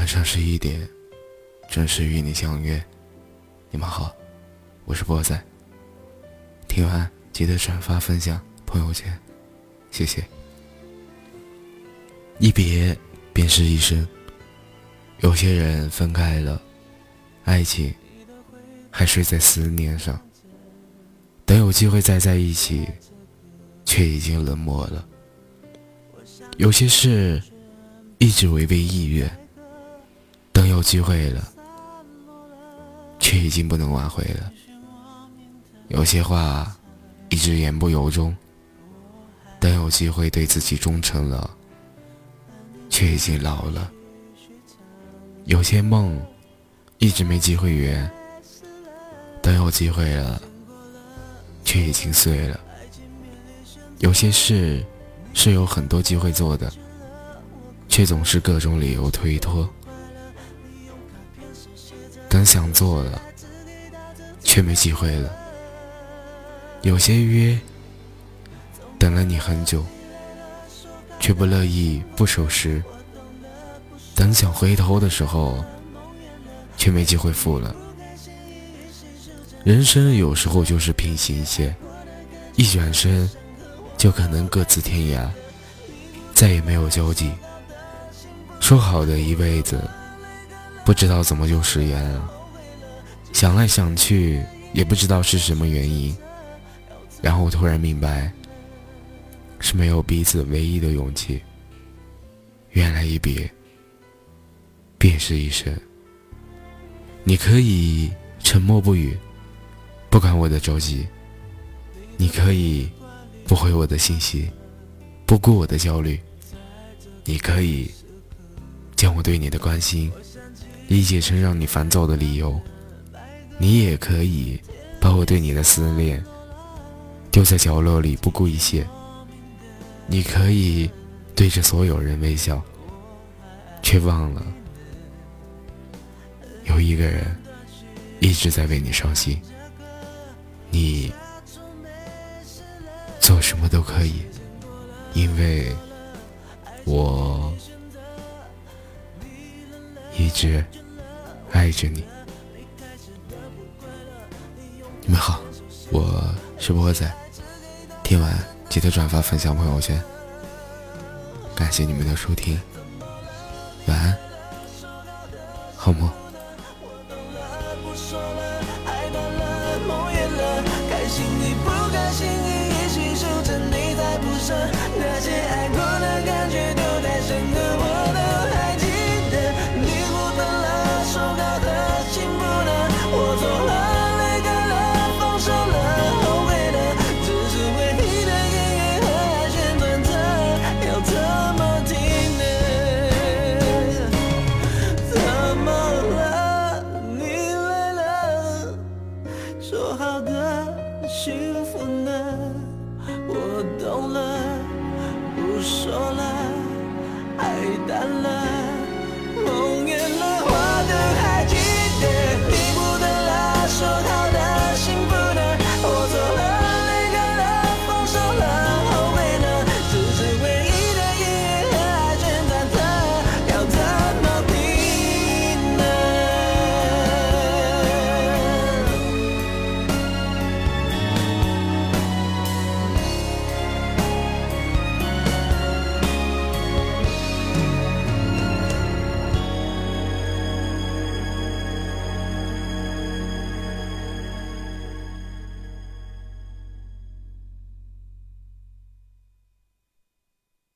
晚上十一点，准时与你相约。你们好，我是波仔。听完记得转发分享朋友圈，谢谢。一别便是一生，有些人分开了，爱情还睡在思念上，等有机会再在一起，却已经冷漠了。有些事一直违背意愿，有机会了，却已经不能挽回了。有些话一直言不由衷，等有机会对自己忠诚了，却已经老了。有些梦一直没机会圆，等有机会了，却已经碎了。有些事。是有很多机会做的，却总是各种理由推脱。等想做了，却没机会了。有些约，等了你很久，却不乐意不守时。等想回头的时候，却没机会复了。人生有时候就是平行线，一转身。就可能各自天涯，再也没有交集。说好的一辈子，不知道怎么就食言了。想来想去，也不知道是什么原因。然后我突然明白，是没有彼此唯一的勇气。原来一别，便是一生。你可以沉默不语，不管我的着急。你可以。不回我的信息，不顾我的焦虑，你可以将我对你的关心理解成让你烦躁的理由，你也可以把我对你的思念丢在角落里不顾一切。你可以对着所有人微笑，却忘了有一个人一直在为你伤心。你。做什么都可以，因为我一直爱着你。你们好，我是波仔，听完记得转发分享朋友圈，感谢你们的收听，晚安，好梦。心不心，着你，再不舍。了不说